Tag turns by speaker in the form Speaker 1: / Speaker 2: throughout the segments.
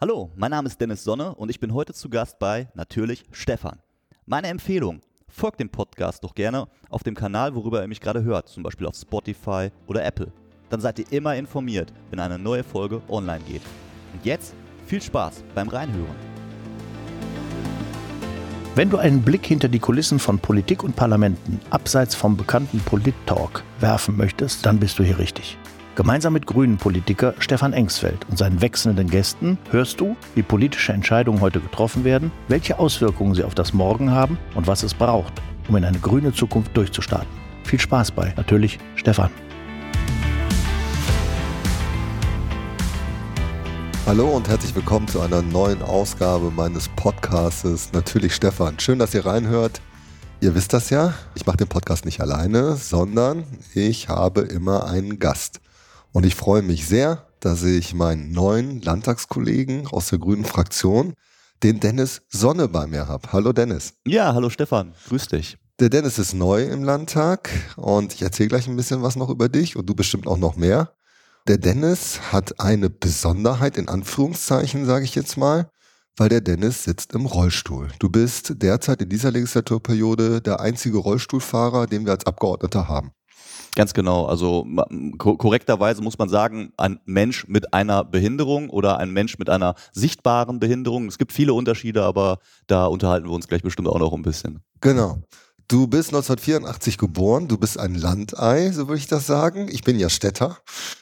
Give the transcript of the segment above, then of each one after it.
Speaker 1: Hallo, mein Name ist Dennis Sonne und ich bin heute zu Gast bei natürlich Stefan. Meine Empfehlung, folgt dem Podcast doch gerne auf dem Kanal, worüber ihr mich gerade hört, zum Beispiel auf Spotify oder Apple. Dann seid ihr immer informiert, wenn eine neue Folge online geht. Und jetzt viel Spaß beim Reinhören.
Speaker 2: Wenn du einen Blick hinter die Kulissen von Politik und Parlamenten abseits vom bekannten Polit-Talk werfen möchtest, dann bist du hier richtig. Gemeinsam mit Grünen-Politiker Stefan Engsfeld und seinen wechselnden Gästen hörst du, wie politische Entscheidungen heute getroffen werden, welche Auswirkungen sie auf das Morgen haben und was es braucht, um in eine grüne Zukunft durchzustarten. Viel Spaß bei, natürlich Stefan.
Speaker 3: Hallo und herzlich willkommen zu einer neuen Ausgabe meines Podcastes. Natürlich Stefan. Schön, dass ihr reinhört. Ihr wisst das ja, ich mache den Podcast nicht alleine, sondern ich habe immer einen Gast. Und ich freue mich sehr, dass ich meinen neuen Landtagskollegen aus der grünen Fraktion, den Dennis Sonne bei mir habe. Hallo Dennis.
Speaker 1: Ja, hallo Stefan, grüß dich.
Speaker 3: Der Dennis ist neu im Landtag und ich erzähle gleich ein bisschen was noch über dich und du bestimmt auch noch mehr. Der Dennis hat eine Besonderheit in Anführungszeichen, sage ich jetzt mal, weil der Dennis sitzt im Rollstuhl. Du bist derzeit in dieser Legislaturperiode der einzige Rollstuhlfahrer, den wir als Abgeordneter haben.
Speaker 1: Ganz genau. Also korrekterweise muss man sagen, ein Mensch mit einer Behinderung oder ein Mensch mit einer sichtbaren Behinderung. Es gibt viele Unterschiede, aber da unterhalten wir uns gleich bestimmt auch noch ein bisschen.
Speaker 3: Genau. Du bist 1984 geboren, du bist ein Landei, so würde ich das sagen. Ich bin ja Städter.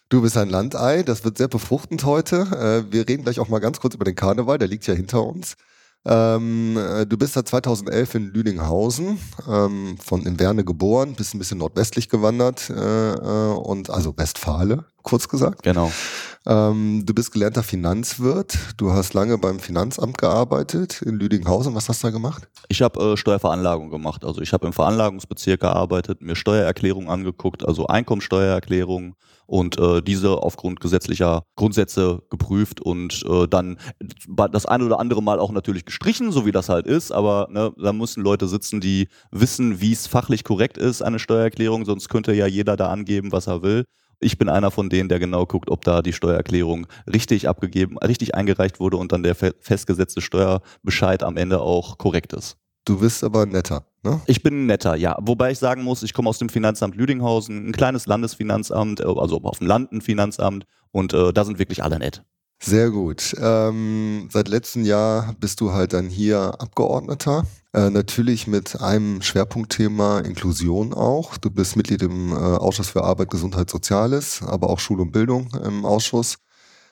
Speaker 3: Du bist ein Landei, das wird sehr befruchtend heute. Äh, wir reden gleich auch mal ganz kurz über den Karneval, der liegt ja hinter uns. Ähm, äh, du bist seit 2011 in Lüdinghausen, ähm, von in Werne geboren, bist ein bisschen nordwestlich gewandert äh, äh, und also Westfale, kurz gesagt.
Speaker 1: Genau.
Speaker 3: Ähm, du bist gelernter Finanzwirt. Du hast lange beim Finanzamt gearbeitet in Lüdinghausen. Was hast du da gemacht?
Speaker 1: Ich habe äh, Steuerveranlagung gemacht. Also ich habe im Veranlagungsbezirk gearbeitet, mir Steuererklärungen angeguckt, also Einkommensteuererklärungen und äh, diese aufgrund gesetzlicher Grundsätze geprüft und äh, dann das eine oder andere Mal auch natürlich gestrichen, so wie das halt ist, aber ne, da müssen Leute sitzen, die wissen, wie es fachlich korrekt ist, eine Steuererklärung, sonst könnte ja jeder da angeben, was er will. Ich bin einer von denen, der genau guckt, ob da die Steuererklärung richtig abgegeben, richtig eingereicht wurde und dann der festgesetzte Steuerbescheid am Ende auch korrekt ist.
Speaker 3: Du bist aber netter, ne?
Speaker 1: Ich bin netter, ja. Wobei ich sagen muss, ich komme aus dem Finanzamt Lüdinghausen, ein kleines Landesfinanzamt, äh, also auf dem Land ein Finanzamt und äh, da sind wirklich alle nett.
Speaker 3: Sehr gut. Ähm, seit letztem Jahr bist du halt dann hier Abgeordneter. Äh, natürlich mit einem Schwerpunktthema Inklusion auch. Du bist Mitglied im äh, Ausschuss für Arbeit, Gesundheit, Soziales, aber auch Schule und Bildung im Ausschuss.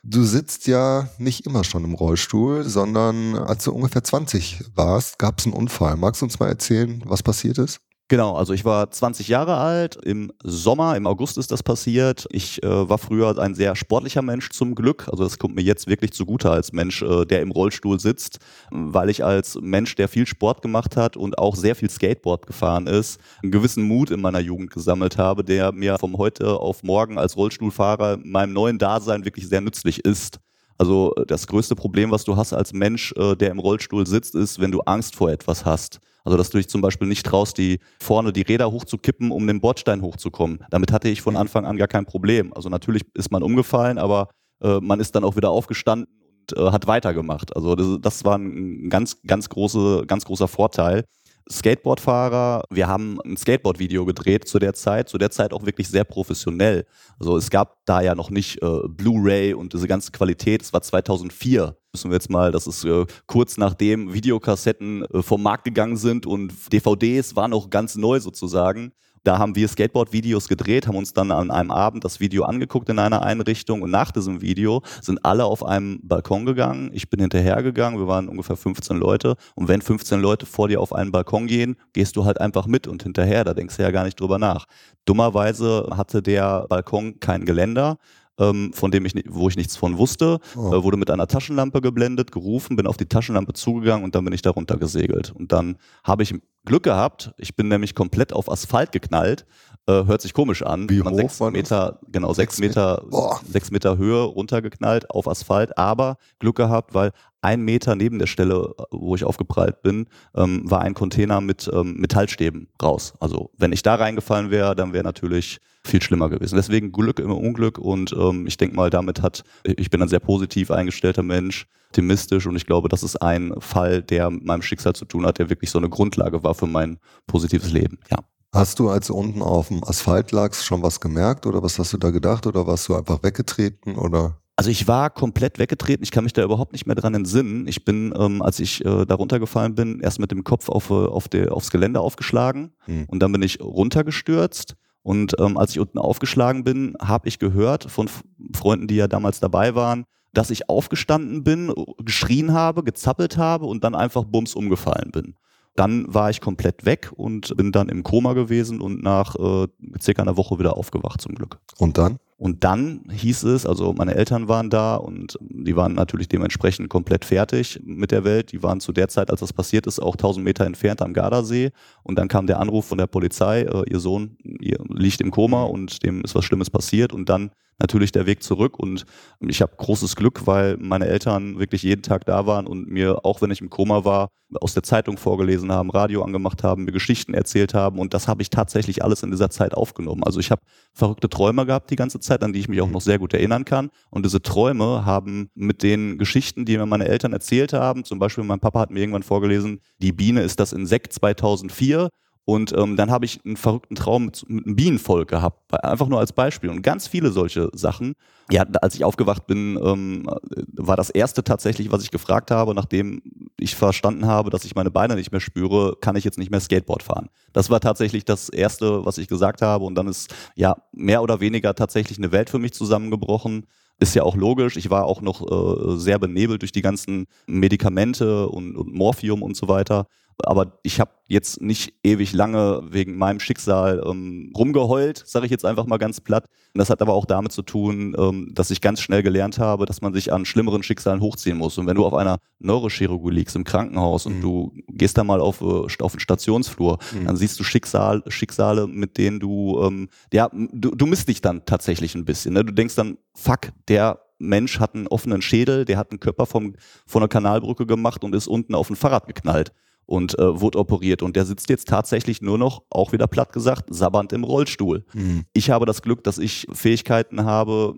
Speaker 3: Du sitzt ja nicht immer schon im Rollstuhl, sondern als du ungefähr 20 warst, gab es einen Unfall. Magst du uns mal erzählen, was passiert ist?
Speaker 1: Genau, also ich war 20 Jahre alt, im Sommer, im August ist das passiert. Ich äh, war früher ein sehr sportlicher Mensch zum Glück, also das kommt mir jetzt wirklich zugute als Mensch, äh, der im Rollstuhl sitzt, weil ich als Mensch, der viel Sport gemacht hat und auch sehr viel Skateboard gefahren ist, einen gewissen Mut in meiner Jugend gesammelt habe, der mir vom heute auf morgen als Rollstuhlfahrer in meinem neuen Dasein wirklich sehr nützlich ist. Also das größte Problem, was du hast als Mensch, äh, der im Rollstuhl sitzt, ist, wenn du Angst vor etwas hast. Also, dass du dich zum Beispiel nicht traust, die vorne die Räder hochzukippen, um den Bordstein hochzukommen. Damit hatte ich von Anfang an gar kein Problem. Also natürlich ist man umgefallen, aber äh, man ist dann auch wieder aufgestanden und äh, hat weitergemacht. Also das, das war ein ganz, ganz, große, ganz großer Vorteil. Skateboardfahrer. Wir haben ein Skateboard-Video gedreht zu der Zeit, zu der Zeit auch wirklich sehr professionell. Also es gab da ja noch nicht äh, Blu-ray und diese ganze Qualität. Es war 2004. Müssen wir jetzt mal, das ist äh, kurz nachdem Videokassetten äh, vom Markt gegangen sind und DVDs waren noch ganz neu sozusagen. Da haben wir Skateboard-Videos gedreht, haben uns dann an einem Abend das Video angeguckt in einer Einrichtung und nach diesem Video sind alle auf einem Balkon gegangen. Ich bin hinterhergegangen, wir waren ungefähr 15 Leute und wenn 15 Leute vor dir auf einen Balkon gehen, gehst du halt einfach mit und hinterher, da denkst du ja gar nicht drüber nach. Dummerweise hatte der Balkon kein Geländer ähm, von dem ich, wo ich nichts von wusste, oh. äh, wurde mit einer Taschenlampe geblendet, gerufen, bin auf die Taschenlampe zugegangen und dann bin ich darunter gesegelt. Und dann habe ich Glück gehabt, ich bin nämlich komplett auf Asphalt geknallt. Äh, hört sich komisch an.
Speaker 3: Wie hoch
Speaker 1: sechs Meter, genau, sechs, Meter, Boah. sechs Meter Höhe runtergeknallt auf Asphalt, aber Glück gehabt, weil ein Meter neben der Stelle, wo ich aufgeprallt bin, ähm, war ein Container mit ähm, Metallstäben raus. Also wenn ich da reingefallen wäre, dann wäre natürlich viel schlimmer gewesen. Deswegen Glück immer Unglück und ähm, ich denke mal, damit hat, ich bin ein sehr positiv eingestellter Mensch, optimistisch und ich glaube, das ist ein Fall, der mit meinem Schicksal zu tun hat, der wirklich so eine Grundlage war für mein positives Leben, ja.
Speaker 3: Hast du, als du unten auf dem Asphalt lagst, schon was gemerkt oder was hast du da gedacht oder warst du einfach weggetreten oder?
Speaker 1: Also ich war komplett weggetreten, ich kann mich da überhaupt nicht mehr dran entsinnen. Ich bin, ähm, als ich äh, da runtergefallen bin, erst mit dem Kopf auf, äh, auf der, aufs Gelände aufgeschlagen hm. und dann bin ich runtergestürzt. Und ähm, als ich unten aufgeschlagen bin, habe ich gehört von Freunden, die ja damals dabei waren, dass ich aufgestanden bin, geschrien habe, gezappelt habe und dann einfach bums umgefallen bin. Dann war ich komplett weg und bin dann im Koma gewesen und nach äh, circa einer Woche wieder aufgewacht zum Glück.
Speaker 3: Und dann?
Speaker 1: Und dann hieß es, also meine Eltern waren da und die waren natürlich dementsprechend komplett fertig mit der Welt. Die waren zu der Zeit, als das passiert ist, auch 1000 Meter entfernt am Gardasee. Und dann kam der Anruf von der Polizei, äh, ihr Sohn ihr liegt im Koma und dem ist was Schlimmes passiert. Und dann natürlich der Weg zurück. Und ich habe großes Glück, weil meine Eltern wirklich jeden Tag da waren und mir, auch wenn ich im Koma war, aus der Zeitung vorgelesen haben, Radio angemacht haben, mir Geschichten erzählt haben. Und das habe ich tatsächlich alles in dieser Zeit aufgenommen. Also ich habe verrückte Träume gehabt die ganze Zeit, an die ich mich auch noch sehr gut erinnern kann. Und diese Träume haben mit den Geschichten, die mir meine Eltern erzählt haben, zum Beispiel mein Papa hat mir irgendwann vorgelesen, die Biene ist das Insekt 2004 und ähm, dann habe ich einen verrückten Traum mit, mit einem Bienenvolk gehabt, einfach nur als Beispiel. Und ganz viele solche Sachen. Ja, als ich aufgewacht bin, ähm, war das erste tatsächlich, was ich gefragt habe, nachdem ich verstanden habe, dass ich meine Beine nicht mehr spüre, kann ich jetzt nicht mehr Skateboard fahren. Das war tatsächlich das erste, was ich gesagt habe. Und dann ist ja mehr oder weniger tatsächlich eine Welt für mich zusammengebrochen. Ist ja auch logisch. Ich war auch noch äh, sehr benebelt durch die ganzen Medikamente und, und Morphium und so weiter. Aber ich habe jetzt nicht ewig lange wegen meinem Schicksal ähm, rumgeheult, sage ich jetzt einfach mal ganz platt. Und das hat aber auch damit zu tun, ähm, dass ich ganz schnell gelernt habe, dass man sich an schlimmeren Schicksalen hochziehen muss. Und wenn du auf einer Neurochirurgie liegst im Krankenhaus und mhm. du gehst da mal auf, äh, auf den Stationsflur, mhm. dann siehst du Schicksal, Schicksale, mit denen du, ähm, ja, du, du misst dich dann tatsächlich ein bisschen. Ne? Du denkst dann, fuck, der Mensch hat einen offenen Schädel, der hat einen Körper vom, von einer Kanalbrücke gemacht und ist unten auf ein Fahrrad geknallt und äh, wurde operiert. Und der sitzt jetzt tatsächlich nur noch, auch wieder platt gesagt, sabbernd im Rollstuhl. Mhm. Ich habe das Glück, dass ich Fähigkeiten habe,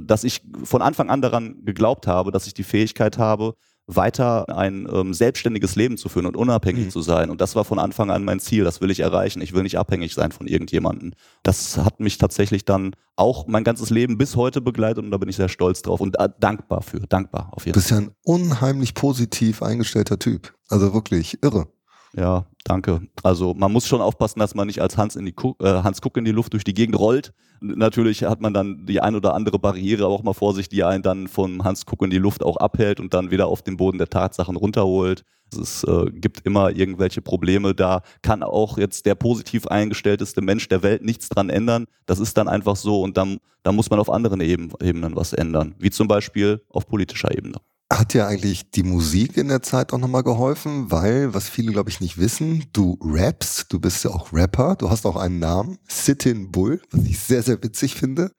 Speaker 1: dass ich von Anfang an daran geglaubt habe, dass ich die Fähigkeit habe, weiter ein ähm, selbstständiges Leben zu führen und unabhängig mhm. zu sein. Und das war von Anfang an mein Ziel. Das will ich erreichen. Ich will nicht abhängig sein von irgendjemandem. Das hat mich tatsächlich dann auch mein ganzes Leben bis heute begleitet und da bin ich sehr stolz drauf und äh, dankbar für. Dankbar auf jeden
Speaker 3: Fall. Du bist ja ein unheimlich positiv eingestellter Typ. Also wirklich irre.
Speaker 1: Ja, danke. Also man muss schon aufpassen, dass man nicht als Hans, in die Kuck, äh, Hans Kuck in die Luft durch die Gegend rollt. Natürlich hat man dann die ein oder andere Barriere auch mal vor sich, die einen dann vom Hans Kuck in die Luft auch abhält und dann wieder auf den Boden der Tatsachen runterholt. Es äh, gibt immer irgendwelche Probleme. Da kann auch jetzt der positiv eingestellteste Mensch der Welt nichts dran ändern. Das ist dann einfach so und dann, dann muss man auf anderen Ebenen was ändern, wie zum Beispiel auf politischer Ebene.
Speaker 3: Hat dir eigentlich die Musik in der Zeit auch nochmal geholfen? Weil, was viele, glaube ich, nicht wissen, du rappst, du bist ja auch Rapper, du hast auch einen Namen, Sit-in Bull, was ich sehr, sehr witzig finde.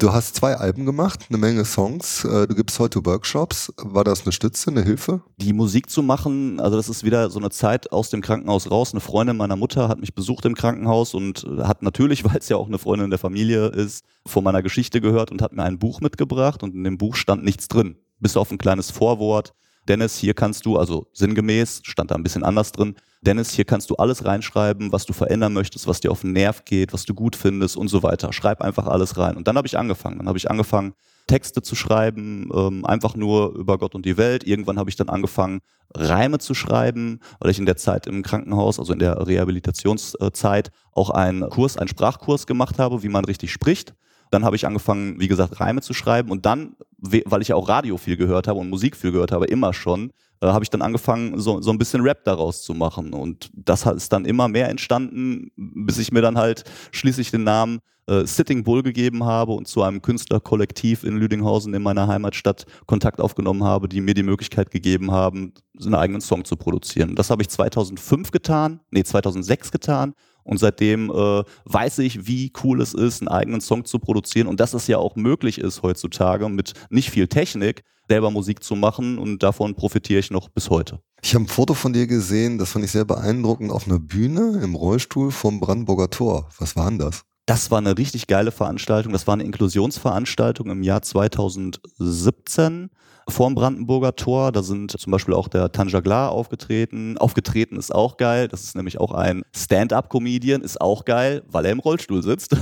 Speaker 3: Du hast zwei Alben gemacht, eine Menge Songs. Äh, du gibst heute Workshops. War das eine Stütze, eine Hilfe?
Speaker 1: Die Musik zu machen, also das ist wieder so eine Zeit aus dem Krankenhaus raus. Eine Freundin meiner Mutter hat mich besucht im Krankenhaus und hat natürlich, weil es ja auch eine Freundin der Familie ist, von meiner Geschichte gehört und hat mir ein Buch mitgebracht und in dem Buch stand nichts drin bis auf ein kleines Vorwort. Dennis, hier kannst du, also sinngemäß, stand da ein bisschen anders drin, Dennis, hier kannst du alles reinschreiben, was du verändern möchtest, was dir auf den Nerv geht, was du gut findest und so weiter. Schreib einfach alles rein. Und dann habe ich angefangen. Dann habe ich angefangen, Texte zu schreiben, ähm, einfach nur über Gott und die Welt. Irgendwann habe ich dann angefangen, Reime zu schreiben, weil ich in der Zeit im Krankenhaus, also in der Rehabilitationszeit, auch einen Kurs, einen Sprachkurs gemacht habe, wie man richtig spricht. Dann habe ich angefangen, wie gesagt, Reime zu schreiben und dann, weil ich ja auch Radio viel gehört habe und Musik viel gehört habe, immer schon, äh, habe ich dann angefangen, so, so ein bisschen Rap daraus zu machen. Und das ist dann immer mehr entstanden, bis ich mir dann halt schließlich den Namen äh, Sitting Bull gegeben habe und zu einem Künstlerkollektiv in Lüdinghausen in meiner Heimatstadt Kontakt aufgenommen habe, die mir die Möglichkeit gegeben haben, einen eigenen Song zu produzieren. Das habe ich 2005 getan, nee, 2006 getan und seitdem äh, weiß ich, wie cool es ist, einen eigenen Song zu produzieren und dass es ja auch möglich ist heutzutage mit nicht viel Technik selber Musik zu machen und davon profitiere ich noch bis heute.
Speaker 3: Ich habe ein Foto von dir gesehen, das fand ich sehr beeindruckend, auf einer Bühne im Rollstuhl vom Brandenburger Tor. Was war denn das?
Speaker 1: Das war eine richtig geile Veranstaltung. Das war eine Inklusionsveranstaltung im Jahr 2017 vorm Brandenburger Tor. Da sind zum Beispiel auch der Tanja Glar aufgetreten. Aufgetreten ist auch geil. Das ist nämlich auch ein Stand-up-Comedian, ist auch geil, weil er im Rollstuhl sitzt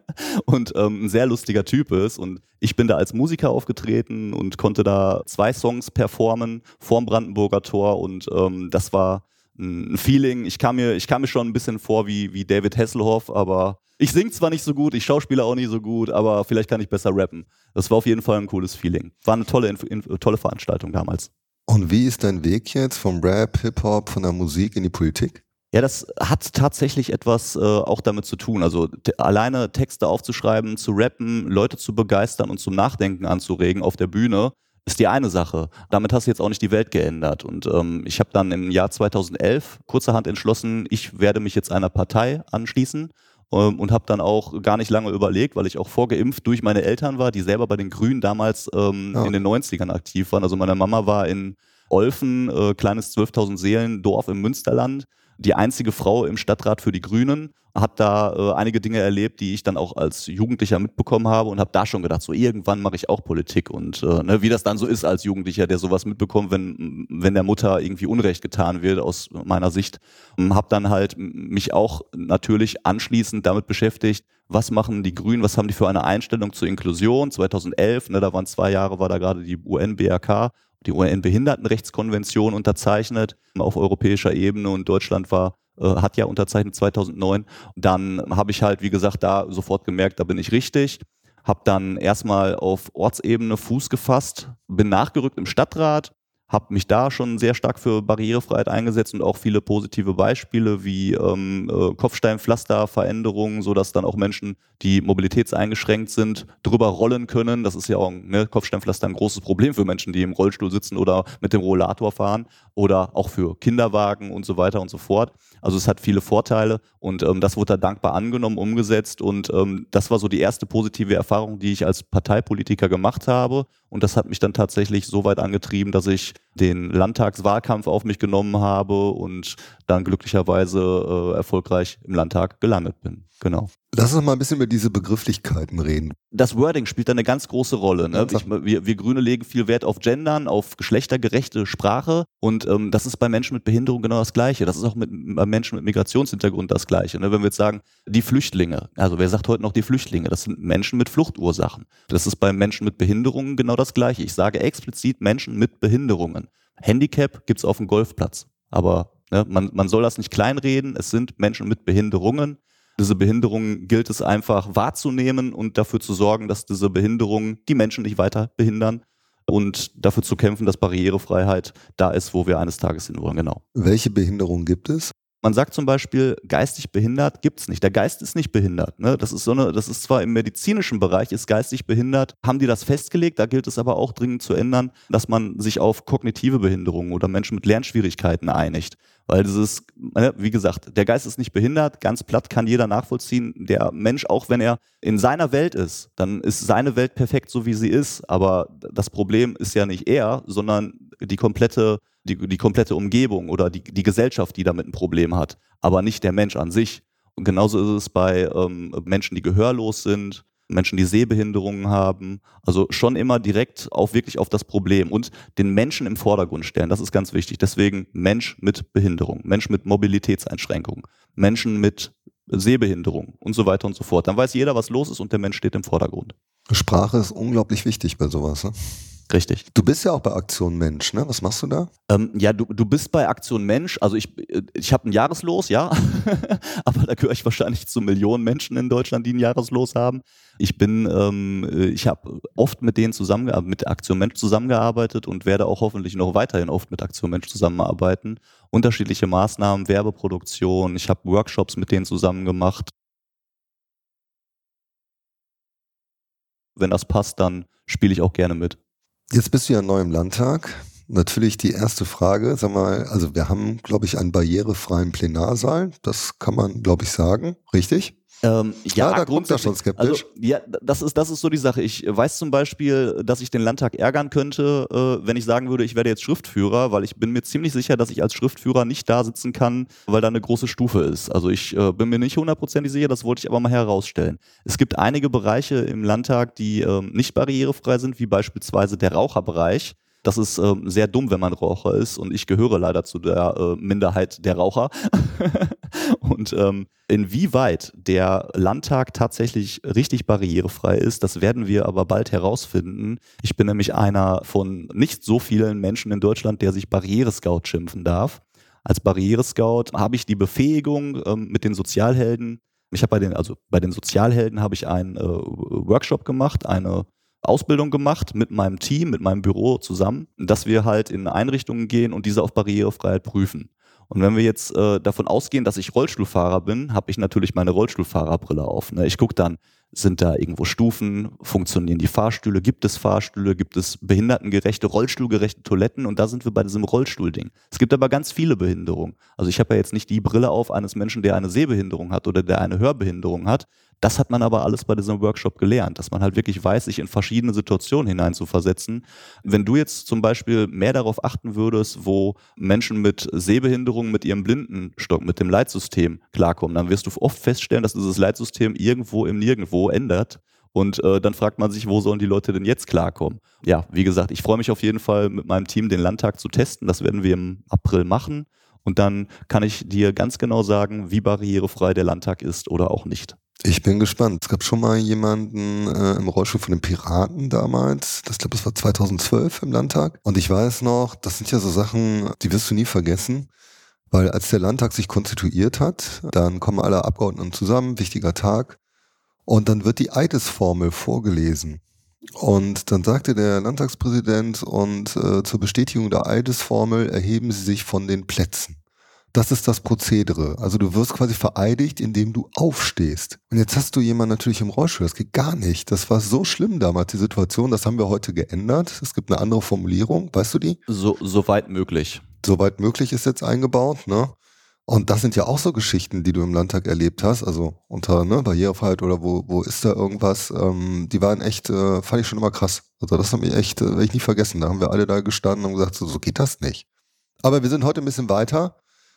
Speaker 1: und ähm, ein sehr lustiger Typ ist. Und ich bin da als Musiker aufgetreten und konnte da zwei Songs performen vorm Brandenburger Tor. Und ähm, das war ein Feeling. Ich kam mir, ich kam mir schon ein bisschen vor wie, wie David Hasselhoff, aber ich sing zwar nicht so gut, ich schauspiele auch nicht so gut, aber vielleicht kann ich besser rappen. Das war auf jeden Fall ein cooles Feeling. War eine tolle, tolle Veranstaltung damals.
Speaker 3: Und wie ist dein Weg jetzt vom Rap, Hip-Hop, von der Musik in die Politik?
Speaker 1: Ja, das hat tatsächlich etwas äh, auch damit zu tun. Also alleine Texte aufzuschreiben, zu rappen, Leute zu begeistern und zum Nachdenken anzuregen auf der Bühne, ist die eine Sache. Damit hast du jetzt auch nicht die Welt geändert. Und ähm, ich habe dann im Jahr 2011 kurzerhand entschlossen, ich werde mich jetzt einer Partei anschließen ähm, und habe dann auch gar nicht lange überlegt, weil ich auch vorgeimpft durch meine Eltern war, die selber bei den Grünen damals ähm, ja. in den 90ern aktiv waren. Also meine Mama war in Olfen, äh, kleines 12.000 Seelen Dorf im Münsterland, die einzige Frau im Stadtrat für die Grünen habe da äh, einige Dinge erlebt, die ich dann auch als Jugendlicher mitbekommen habe und habe da schon gedacht, so irgendwann mache ich auch Politik und äh, ne, wie das dann so ist als Jugendlicher, der sowas mitbekommt, wenn wenn der Mutter irgendwie Unrecht getan wird aus meiner Sicht, ähm, habe dann halt mich auch natürlich anschließend damit beschäftigt, was machen die Grünen, was haben die für eine Einstellung zur Inklusion? 2011, ne, da waren zwei Jahre, war da gerade die UN-BRK die UN-Behindertenrechtskonvention unterzeichnet auf europäischer Ebene und Deutschland war äh, hat ja unterzeichnet 2009. Dann habe ich halt, wie gesagt, da sofort gemerkt, da bin ich richtig. Habe dann erstmal auf Ortsebene Fuß gefasst, bin nachgerückt im Stadtrat, habe mich da schon sehr stark für Barrierefreiheit eingesetzt und auch viele positive Beispiele wie ähm, äh, Kopfsteinpflasterveränderungen, so dass dann auch Menschen, die mobilitätseingeschränkt sind, drüber rollen können. Das ist ja auch ne, Kopfsteinpflaster ein großes Problem für Menschen, die im Rollstuhl sitzen oder mit dem Rollator fahren oder auch für Kinderwagen und so weiter und so fort. Also es hat viele Vorteile und ähm, das wurde da dankbar angenommen, umgesetzt und ähm, das war so die erste positive Erfahrung, die ich als Parteipolitiker gemacht habe und das hat mich dann tatsächlich so weit angetrieben, dass ich den Landtagswahlkampf auf mich genommen habe und dann glücklicherweise äh, erfolgreich im Landtag gelandet bin. Genau.
Speaker 3: Lass uns mal ein bisschen über diese Begrifflichkeiten reden.
Speaker 1: Das Wording spielt da eine ganz große Rolle. Ne? Ich, wir, wir, Grüne legen viel Wert auf Gendern, auf geschlechtergerechte Sprache und ähm, das ist bei Menschen mit Behinderung genau das Gleiche. Das ist auch mit, bei Menschen mit Migrationshintergrund das Gleiche. Ne? Wenn wir jetzt sagen, die Flüchtlinge, also wer sagt heute noch die Flüchtlinge? Das sind Menschen mit Fluchtursachen. Das ist bei Menschen mit Behinderungen genau das Gleiche. Ich sage explizit Menschen mit Behinderungen. Handicap gibt's auf dem Golfplatz, aber ne, man, man soll das nicht kleinreden. Es sind Menschen mit Behinderungen diese Behinderung gilt es einfach wahrzunehmen und dafür zu sorgen, dass diese Behinderungen die Menschen nicht weiter behindern und dafür zu kämpfen, dass Barrierefreiheit da ist, wo wir eines Tages hin wollen. Genau.
Speaker 3: Welche Behinderungen gibt es?
Speaker 1: Man sagt zum Beispiel, geistig behindert gibt's nicht. Der Geist ist nicht behindert. Ne? Das ist so eine, das ist zwar im medizinischen Bereich ist geistig behindert, haben die das festgelegt. Da gilt es aber auch dringend zu ändern, dass man sich auf kognitive Behinderungen oder Menschen mit Lernschwierigkeiten einigt. Weil dieses, ne, wie gesagt, der Geist ist nicht behindert, ganz platt kann jeder nachvollziehen. Der Mensch, auch wenn er in seiner Welt ist, dann ist seine Welt perfekt, so wie sie ist. Aber das Problem ist ja nicht er, sondern die komplette die, die komplette Umgebung oder die, die Gesellschaft, die damit ein Problem hat, aber nicht der Mensch an sich. Und genauso ist es bei ähm, Menschen, die gehörlos sind, Menschen, die Sehbehinderungen haben. Also schon immer direkt auf wirklich auf das Problem und den Menschen im Vordergrund stellen. Das ist ganz wichtig. Deswegen Mensch mit Behinderung, Mensch mit Mobilitätseinschränkungen, Menschen mit Sehbehinderung und so weiter und so fort. Dann weiß jeder, was los ist und der Mensch steht im Vordergrund.
Speaker 3: Sprache ist unglaublich wichtig bei sowas. Ne?
Speaker 1: Richtig.
Speaker 3: Du bist ja auch bei Aktion Mensch, ne? Was machst du da?
Speaker 1: Ähm, ja, du, du bist bei Aktion Mensch. Also ich, ich habe ein Jahreslos, ja. Aber da gehöre ich wahrscheinlich zu Millionen Menschen in Deutschland, die ein Jahreslos haben. Ich bin, ähm, ich habe oft mit denen zusammengearbeitet, mit Aktion Mensch zusammengearbeitet und werde auch hoffentlich noch weiterhin oft mit Aktion Mensch zusammenarbeiten. Unterschiedliche Maßnahmen, Werbeproduktion. Ich habe Workshops mit denen zusammen gemacht. Wenn das passt, dann spiele ich auch gerne mit.
Speaker 3: Jetzt bist du ja neu im Landtag. Natürlich die erste Frage, sag mal, also wir haben, glaube ich, einen barrierefreien Plenarsaal. Das kann man, glaube ich, sagen, richtig?
Speaker 1: Ähm, ja,
Speaker 3: ja, da er schon skeptisch. Also,
Speaker 1: ja, das ist, das ist so die Sache. Ich weiß zum Beispiel, dass ich den Landtag ärgern könnte, äh, wenn ich sagen würde, ich werde jetzt Schriftführer, weil ich bin mir ziemlich sicher, dass ich als Schriftführer nicht da sitzen kann, weil da eine große Stufe ist. Also ich äh, bin mir nicht hundertprozentig sicher, das wollte ich aber mal herausstellen. Es gibt einige Bereiche im Landtag, die äh, nicht barrierefrei sind, wie beispielsweise der Raucherbereich. Das ist ähm, sehr dumm, wenn man Raucher ist und ich gehöre leider zu der äh, Minderheit der Raucher. und ähm, inwieweit der Landtag tatsächlich richtig barrierefrei ist, das werden wir aber bald herausfinden. Ich bin nämlich einer von nicht so vielen Menschen in Deutschland, der sich Barrierescout schimpfen darf. Als Barrierescout habe ich die Befähigung ähm, mit den Sozialhelden. Ich habe bei den, also bei den Sozialhelden habe ich einen äh, Workshop gemacht, eine Ausbildung gemacht mit meinem Team, mit meinem Büro zusammen, dass wir halt in Einrichtungen gehen und diese auf Barrierefreiheit prüfen. Und wenn wir jetzt äh, davon ausgehen, dass ich Rollstuhlfahrer bin, habe ich natürlich meine Rollstuhlfahrerbrille auf. Ne? Ich gucke dann, sind da irgendwo Stufen, funktionieren die Fahrstühle, gibt es Fahrstühle, gibt es behindertengerechte, rollstuhlgerechte Toiletten und da sind wir bei diesem Rollstuhlding. Es gibt aber ganz viele Behinderungen. Also ich habe ja jetzt nicht die Brille auf eines Menschen, der eine Sehbehinderung hat oder der eine Hörbehinderung hat. Das hat man aber alles bei diesem Workshop gelernt, dass man halt wirklich weiß, sich in verschiedene Situationen hineinzuversetzen. Wenn du jetzt zum Beispiel mehr darauf achten würdest, wo Menschen mit Sehbehinderung mit ihrem Blindenstock, mit dem Leitsystem klarkommen, dann wirst du oft feststellen, dass dieses Leitsystem irgendwo im Nirgendwo ändert. Und äh, dann fragt man sich, wo sollen die Leute denn jetzt klarkommen? Ja, wie gesagt, ich freue mich auf jeden Fall mit meinem Team den Landtag zu testen. Das werden wir im April machen. Und dann kann ich dir ganz genau sagen, wie barrierefrei der Landtag ist oder auch nicht.
Speaker 3: Ich bin gespannt. Es gab schon mal jemanden äh, im Rollstuhl von den Piraten damals. Das glaube, das war 2012 im Landtag. Und ich weiß noch, das sind ja so Sachen, die wirst du nie vergessen. Weil als der Landtag sich konstituiert hat, dann kommen alle Abgeordneten zusammen, wichtiger Tag. Und dann wird die Eidesformel vorgelesen. Und dann sagte der Landtagspräsident, und äh, zur Bestätigung der Eidesformel erheben Sie sich von den Plätzen. Das ist das Prozedere. Also du wirst quasi vereidigt, indem du aufstehst. Und jetzt hast du jemanden natürlich im Rollstuhl. Das geht gar nicht. Das war so schlimm damals, die Situation. Das haben wir heute geändert. Es gibt eine andere Formulierung. Weißt du die?
Speaker 1: So, so weit möglich.
Speaker 3: So weit möglich ist jetzt eingebaut, ne? Und das sind ja auch so Geschichten, die du im Landtag erlebt hast, also unter ne, Barrierefreiheit oder wo, wo ist da irgendwas, ähm, die waren echt, äh, fand ich schon immer krass. Also das haben wir echt, äh, werde ich nie vergessen. Da haben wir alle da gestanden und gesagt, so, so geht das nicht. Aber wir sind heute ein bisschen weiter.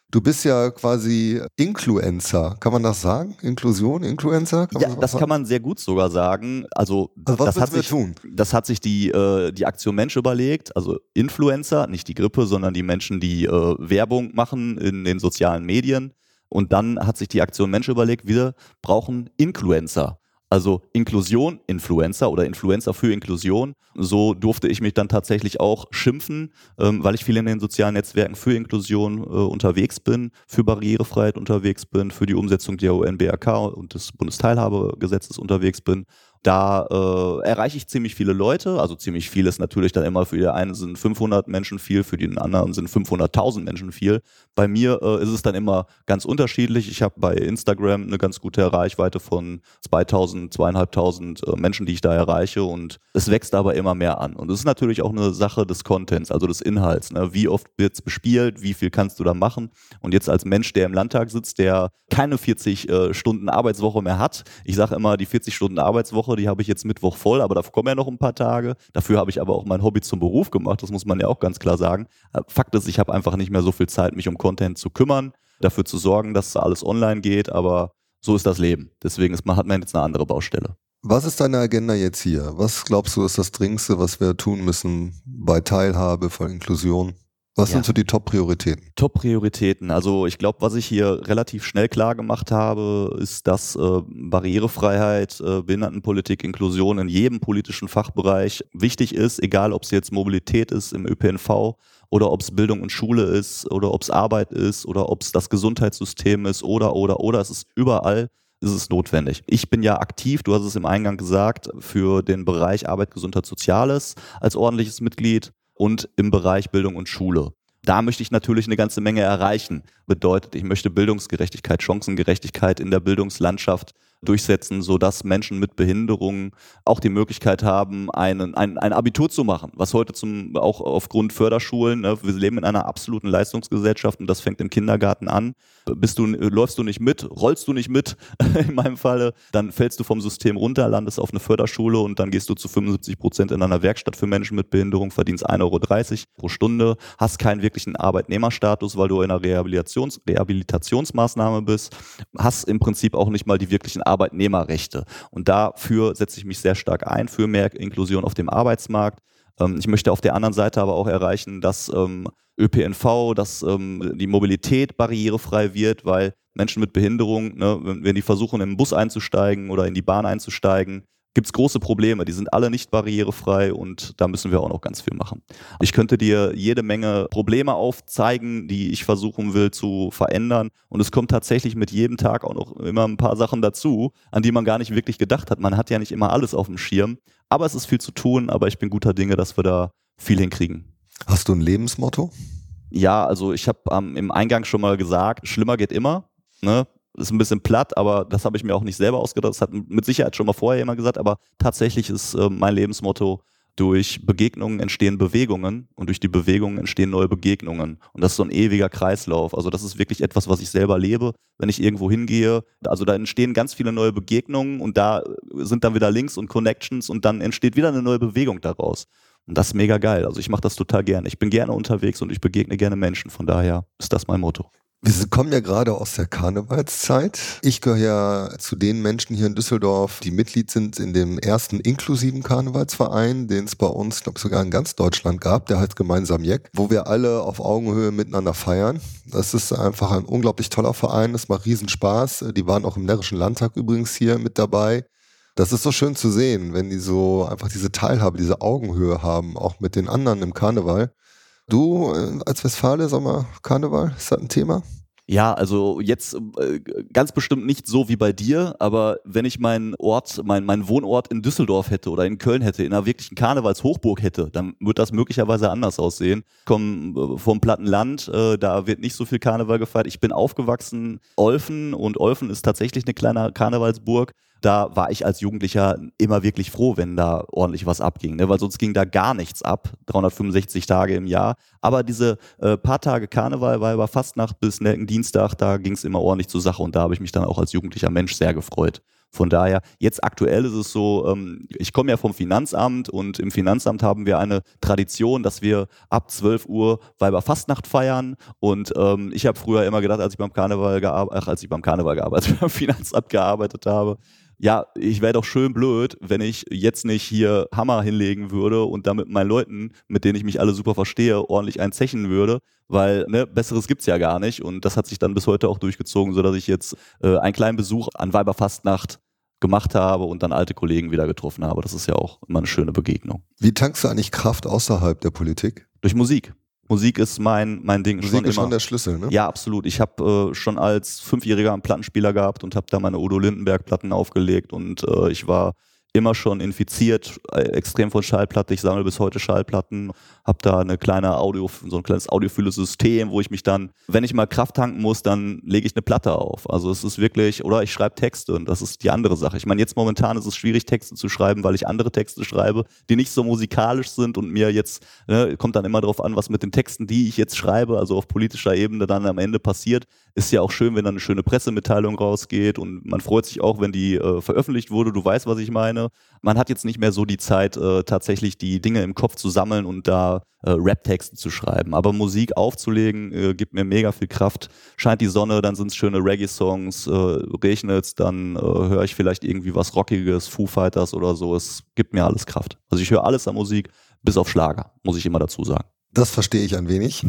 Speaker 3: Du bist ja quasi Influencer, kann man das sagen? Inklusion, Influencer?
Speaker 1: Kann ja, das, das kann man sehr gut sogar sagen. Also, also das, hat sich, tun? das hat sich die, äh, die Aktion Mensch überlegt, also Influencer, nicht die Grippe, sondern die Menschen, die äh, Werbung machen in den sozialen Medien. Und dann hat sich die Aktion Mensch überlegt, wir brauchen Influencer. Also Inklusion, Influencer oder Influencer für Inklusion. So durfte ich mich dann tatsächlich auch schimpfen, ähm, weil ich viel in den sozialen Netzwerken für Inklusion äh, unterwegs bin, für Barrierefreiheit unterwegs bin, für die Umsetzung der UNBRK und des Bundesteilhabegesetzes unterwegs bin. Da äh, erreiche ich ziemlich viele Leute, also ziemlich viel ist natürlich dann immer für die einen sind 500 Menschen viel, für den anderen sind 500.000 Menschen viel. Bei mir äh, ist es dann immer ganz unterschiedlich. Ich habe bei Instagram eine ganz gute Reichweite von 2000, 2500 äh, Menschen, die ich da erreiche und es wächst aber immer mehr an. Und es ist natürlich auch eine Sache des Contents, also des Inhalts. Ne? Wie oft wird es bespielt, wie viel kannst du da machen? Und jetzt als Mensch, der im Landtag sitzt, der keine 40 äh, Stunden Arbeitswoche mehr hat, ich sage immer, die 40 Stunden Arbeitswoche Woche, die habe ich jetzt Mittwoch voll, aber dafür kommen ja noch ein paar Tage. Dafür habe ich aber auch mein Hobby zum Beruf gemacht, das muss man ja auch ganz klar sagen. Äh, Fakt ist, ich habe einfach nicht mehr so viel Zeit, mich um Content zu kümmern, dafür zu sorgen, dass alles online geht, aber so ist das Leben. Deswegen ist man, hat man jetzt eine andere Baustelle.
Speaker 3: Was ist deine Agenda jetzt hier? Was glaubst du, ist das Dringendste, was wir tun müssen bei Teilhabe, bei Inklusion? Was ja. sind so die Top-Prioritäten?
Speaker 1: Top-Prioritäten. Also ich glaube, was ich hier relativ schnell klar gemacht habe, ist, dass äh, Barrierefreiheit, äh, Behindertenpolitik, Inklusion in jedem politischen Fachbereich wichtig ist, egal ob es jetzt Mobilität ist im ÖPNV oder ob es Bildung und Schule ist oder ob es Arbeit ist oder ob es das Gesundheitssystem ist oder oder oder. Es ist überall ist es notwendig. Ich bin ja aktiv, du hast es im Eingang gesagt, für den Bereich Arbeit, Gesundheit, Soziales als ordentliches Mitglied und im Bereich Bildung und Schule. Da möchte ich natürlich eine ganze Menge erreichen. Bedeutet, ich möchte Bildungsgerechtigkeit, Chancengerechtigkeit in der Bildungslandschaft durchsetzen, sodass Menschen mit Behinderungen auch die Möglichkeit haben, einen, ein, ein Abitur zu machen, was heute zum, auch aufgrund Förderschulen, ne, wir leben in einer absoluten Leistungsgesellschaft und das fängt im Kindergarten an. Bist du, läufst du nicht mit, rollst du nicht mit, in meinem Falle, dann fällst du vom System runter, landest auf eine Förderschule und dann gehst du zu 75 Prozent in einer Werkstatt für Menschen mit Behinderung, verdienst 1,30 Euro pro Stunde, hast keinen wirklichen Arbeitnehmerstatus, weil du in einer Rehabilitations Rehabilitationsmaßnahme bist, hast im Prinzip auch nicht mal die wirklichen Arbeitnehmerrechte. Und dafür setze ich mich sehr stark ein, für mehr Inklusion auf dem Arbeitsmarkt. Ähm, ich möchte auf der anderen Seite aber auch erreichen, dass ähm, ÖPNV, dass ähm, die Mobilität barrierefrei wird, weil Menschen mit Behinderung, ne, wenn die versuchen, in den Bus einzusteigen oder in die Bahn einzusteigen, gibt es große Probleme. Die sind alle nicht barrierefrei und da müssen wir auch noch ganz viel machen. Ich könnte dir jede Menge Probleme aufzeigen, die ich versuchen will zu verändern. Und es kommt tatsächlich mit jedem Tag auch noch immer ein paar Sachen dazu, an die man gar nicht wirklich gedacht hat. Man hat ja nicht immer alles auf dem Schirm. Aber es ist viel zu tun, aber ich bin guter Dinge, dass wir da viel hinkriegen.
Speaker 3: Hast du ein Lebensmotto?
Speaker 1: Ja, also ich habe ähm, im Eingang schon mal gesagt, schlimmer geht immer. Ne? Ist ein bisschen platt, aber das habe ich mir auch nicht selber ausgedacht. Das hat mit Sicherheit schon mal vorher jemand gesagt, aber tatsächlich ist äh, mein Lebensmotto, durch Begegnungen entstehen Bewegungen und durch die Bewegungen entstehen neue Begegnungen. Und das ist so ein ewiger Kreislauf. Also das ist wirklich etwas, was ich selber lebe, wenn ich irgendwo hingehe. Also da entstehen ganz viele neue Begegnungen und da sind dann wieder Links und Connections und dann entsteht wieder eine neue Bewegung daraus. Und das ist mega geil. Also ich mache das total gerne. Ich bin gerne unterwegs und ich begegne gerne Menschen. Von daher ist das mein Motto.
Speaker 3: Wir kommen ja gerade aus der Karnevalszeit. Ich gehöre ja zu den Menschen hier in Düsseldorf, die Mitglied sind in dem ersten inklusiven Karnevalsverein, den es bei uns, glaube ich, sogar in ganz Deutschland gab, der heißt Gemeinsam Jeck, wo wir alle auf Augenhöhe miteinander feiern. Das ist einfach ein unglaublich toller Verein, das macht riesen Spaß. Die waren auch im Närrischen Landtag übrigens hier mit dabei. Das ist so schön zu sehen, wenn die so einfach diese Teilhabe, diese Augenhöhe haben, auch mit den anderen im Karneval. Du äh, als Westfale, mal, Karneval, ist das ein Thema?
Speaker 1: Ja, also jetzt äh, ganz bestimmt nicht so wie bei dir, aber wenn ich meinen Ort, mein, meinen Wohnort in Düsseldorf hätte oder in Köln hätte, in einer wirklichen Karnevalshochburg hätte, dann würde das möglicherweise anders aussehen. Ich komme äh, vom platten Land, äh, da wird nicht so viel Karneval gefeiert. Ich bin aufgewachsen Olfen und Olfen ist tatsächlich eine kleine Karnevalsburg da war ich als Jugendlicher immer wirklich froh, wenn da ordentlich was abging, ne? weil sonst ging da gar nichts ab, 365 Tage im Jahr. Aber diese äh, paar Tage Karneval war über Fastnacht bis Dienstag, da ging es immer ordentlich zur Sache und da habe ich mich dann auch als jugendlicher Mensch sehr gefreut. Von daher, jetzt aktuell ist es so, ähm, ich komme ja vom Finanzamt und im Finanzamt haben wir eine Tradition, dass wir ab 12 Uhr Weiberfastnacht feiern. Und ähm, ich habe früher immer gedacht, als ich beim Karneval gearbeitet, als ich beim Karneval gearbeitet, beim Finanzamt gearbeitet habe, ja, ich wäre doch schön blöd, wenn ich jetzt nicht hier Hammer hinlegen würde und damit meinen Leuten, mit denen ich mich alle super verstehe, ordentlich einzechen würde, weil ne, besseres gibt's ja gar nicht und das hat sich dann bis heute auch durchgezogen, sodass ich jetzt äh, einen kleinen Besuch an Weiberfastnacht gemacht habe und dann alte Kollegen wieder getroffen habe. Das ist ja auch immer eine schöne Begegnung.
Speaker 3: Wie tankst du eigentlich Kraft außerhalb der Politik?
Speaker 1: Durch Musik. Musik ist mein, mein Ding.
Speaker 3: Musik schon ist immer. schon der Schlüssel, ne?
Speaker 1: Ja, absolut. Ich habe äh, schon als Fünfjähriger einen Plattenspieler gehabt und habe da meine Udo Lindenberg-Platten aufgelegt und äh, ich war immer schon infiziert, äh, extrem von Schallplatte. Ich sammle bis heute Schallplatten, habe da eine kleine Audio, so ein kleines audiophiles System, wo ich mich dann, wenn ich mal Kraft tanken muss, dann lege ich eine Platte auf. Also es ist wirklich, oder ich schreibe Texte und das ist die andere Sache. Ich meine, jetzt momentan ist es schwierig, Texte zu schreiben, weil ich andere Texte schreibe, die nicht so musikalisch sind und mir jetzt, ne, kommt dann immer darauf an, was mit den Texten, die ich jetzt schreibe, also auf politischer Ebene dann am Ende passiert. Ist ja auch schön, wenn dann eine schöne Pressemitteilung rausgeht und man freut sich auch, wenn die äh, veröffentlicht wurde. Du weißt, was ich meine. Man hat jetzt nicht mehr so die Zeit, äh, tatsächlich die Dinge im Kopf zu sammeln und da äh, Rap-Texte zu schreiben. Aber Musik aufzulegen, äh, gibt mir mega viel Kraft. Scheint die Sonne, dann sind es schöne Reggae-Songs, äh, regnet dann äh, höre ich vielleicht irgendwie was Rockiges, Foo Fighters oder so. Es gibt mir alles Kraft. Also ich höre alles an Musik, bis auf Schlager, muss ich immer dazu sagen.
Speaker 3: Das verstehe ich ein wenig.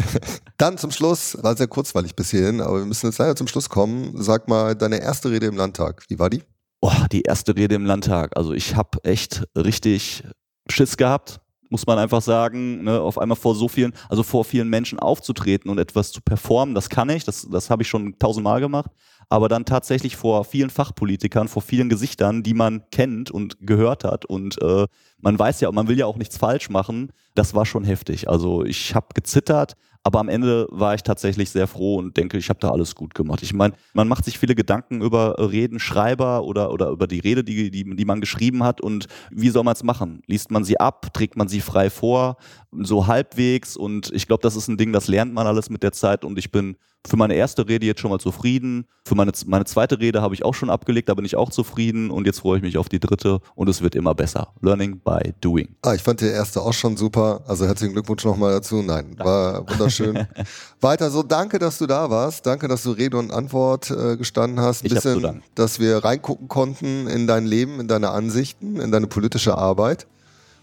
Speaker 3: Dann zum Schluss, war sehr kurzweilig bis hierhin, aber wir müssen jetzt leider zum Schluss kommen. Sag mal, deine erste Rede im Landtag, wie war die?
Speaker 1: Oh, die erste Rede im Landtag. Also ich habe echt richtig Schiss gehabt, muss man einfach sagen, ne, auf einmal vor so vielen, also vor vielen Menschen aufzutreten und etwas zu performen, das kann ich, das, das habe ich schon tausendmal gemacht, aber dann tatsächlich vor vielen Fachpolitikern, vor vielen Gesichtern, die man kennt und gehört hat und äh, man weiß ja, man will ja auch nichts falsch machen, das war schon heftig. Also ich habe gezittert, Aber am Ende war ich tatsächlich sehr froh und denke, ich habe da alles gut gemacht. Ich meine, man macht sich viele Gedanken über Reden, Schreiber oder, oder über die Rede, die, die, die man geschrieben hat und wie soll man es machen? Liest man sie ab? Trägt man sie frei vor? So halbwegs und ich glaube, das ist ein Ding, das lernt man alles mit der Zeit und ich bin für meine erste Rede jetzt schon mal zufrieden. Für meine, meine zweite Rede habe ich auch schon abgelegt, da bin ich auch zufrieden und jetzt freue ich mich auf die dritte und es wird immer besser. Learning by doing.
Speaker 3: Ah, ich fand die erste auch schon super. Also herzlichen Glückwunsch nochmal dazu. Nein, danke. war wunderschön. Weiter so, danke, dass du da warst. Danke, dass du Rede und Antwort äh, gestanden hast. Ein
Speaker 1: ich
Speaker 3: bisschen, dass wir reingucken konnten in dein Leben, in deine Ansichten, in deine politische Arbeit.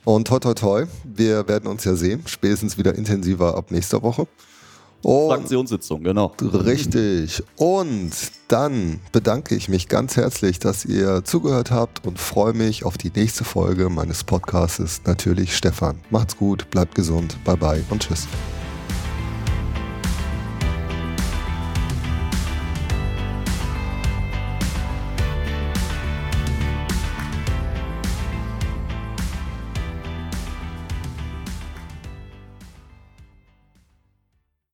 Speaker 3: Und toi, toi, toi, wir werden uns ja sehen, spätestens wieder intensiver ab nächster Woche.
Speaker 1: Und Fraktionssitzung, genau.
Speaker 3: Richtig. Und dann bedanke ich mich ganz herzlich, dass ihr zugehört habt und freue mich auf die nächste Folge meines Podcasts. Natürlich Stefan. Macht's gut, bleibt gesund, bye bye und tschüss.